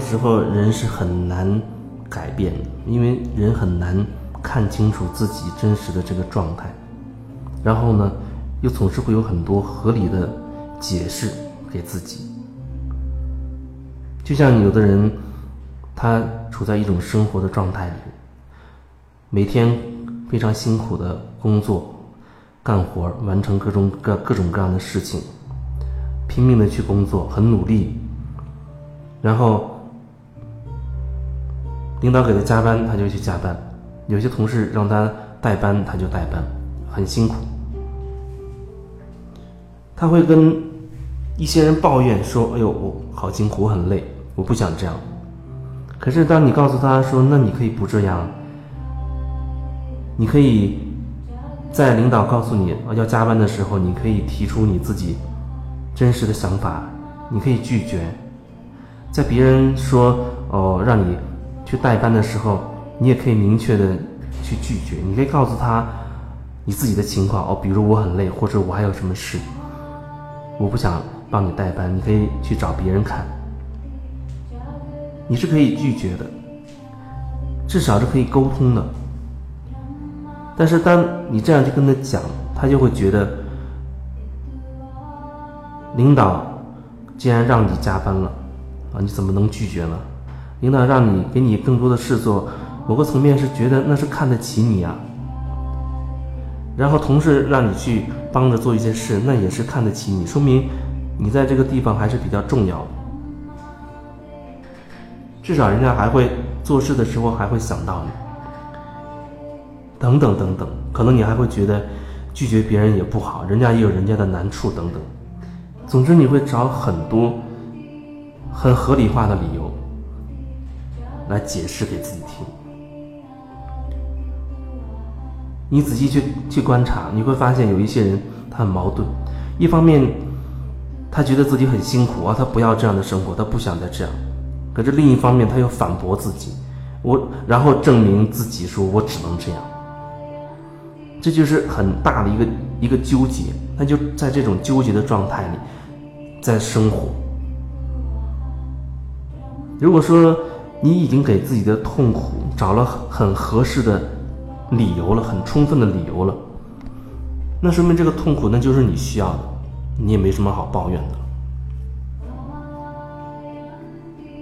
时候人是很难改变的，因为人很难看清楚自己真实的这个状态，然后呢，又总是会有很多合理的解释给自己。就像有的人，他处在一种生活的状态里，每天非常辛苦的工作、干活，完成各种各各种各样的事情，拼命的去工作，很努力。然后，领导给他加班，他就去加班；有些同事让他代班，他就代班，很辛苦。他会跟一些人抱怨说：“哎呦，我好辛苦，我很累，我不想这样。”可是当你告诉他说：“那你可以不这样，你可以在领导告诉你要加班的时候，你可以提出你自己真实的想法，你可以拒绝。”在别人说哦让你去代班的时候，你也可以明确的去拒绝。你可以告诉他你自己的情况哦，比如我很累，或者我还有什么事，我不想帮你代班，你可以去找别人看。你是可以拒绝的，至少是可以沟通的。但是当你这样去跟他讲，他就会觉得领导既然让你加班了。啊，你怎么能拒绝呢？领导让你给你更多的事做，某个层面是觉得那是看得起你啊。然后同事让你去帮着做一些事，那也是看得起你，说明你在这个地方还是比较重要的。至少人家还会做事的时候还会想到你。等等等等，可能你还会觉得拒绝别人也不好，人家也有人家的难处等等。总之，你会找很多。很合理化的理由来解释给自己听。你仔细去去观察，你会发现有一些人他很矛盾。一方面，他觉得自己很辛苦啊，他不要这样的生活，他不想再这样。可是另一方面，他又反驳自己，我然后证明自己说我只能这样。这就是很大的一个一个纠结，他就在这种纠结的状态里在生活。如果说你已经给自己的痛苦找了很合适的理由了，很充分的理由了，那说明这个痛苦那就是你需要的，你也没什么好抱怨的。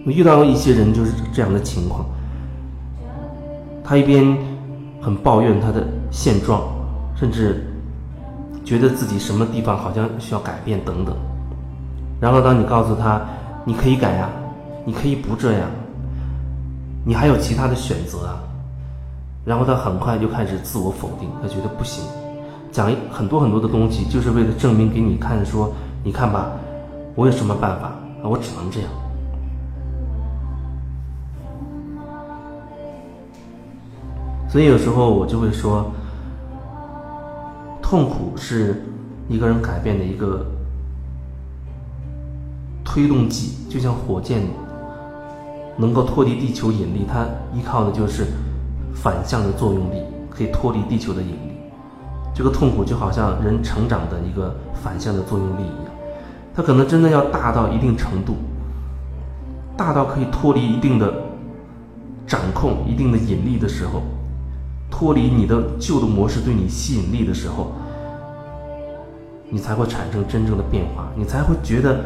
我遇到过一些人就是这样的情况，他一边很抱怨他的现状，甚至觉得自己什么地方好像需要改变等等，然后当你告诉他你可以改呀。你可以不这样，你还有其他的选择啊。然后他很快就开始自我否定，他觉得不行，讲一很多很多的东西，就是为了证明给你看，说你看吧，我有什么办法？我只能这样。所以有时候我就会说，痛苦是一个人改变的一个推动剂，就像火箭。能够脱离地球引力，它依靠的就是反向的作用力，可以脱离地球的引力。这个痛苦就好像人成长的一个反向的作用力一样，它可能真的要大到一定程度，大到可以脱离一定的掌控、一定的引力的时候，脱离你的旧的模式对你吸引力的时候，你才会产生真正的变化，你才会觉得，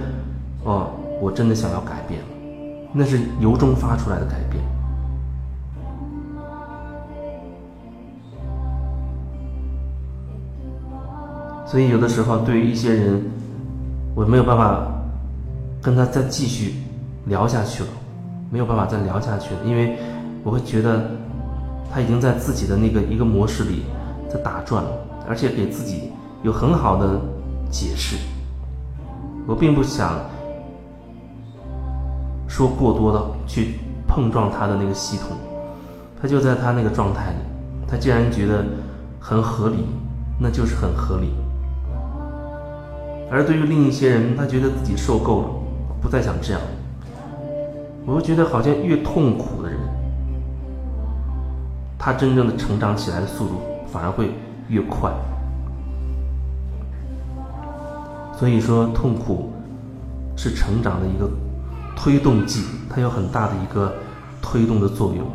哦，我真的想要改变。那是由衷发出来的改变，所以有的时候对于一些人，我没有办法跟他再继续聊下去了，没有办法再聊下去了，因为我会觉得他已经在自己的那个一个模式里在打转了，而且给自己有很好的解释，我并不想。说过多的去碰撞他的那个系统，他就在他那个状态里，他既然觉得很合理，那就是很合理。而对于另一些人，他觉得自己受够了，不再想这样。我会觉得好像越痛苦的人，他真正的成长起来的速度反而会越快。所以说，痛苦是成长的一个。推动剂，它有很大的一个推动的作用。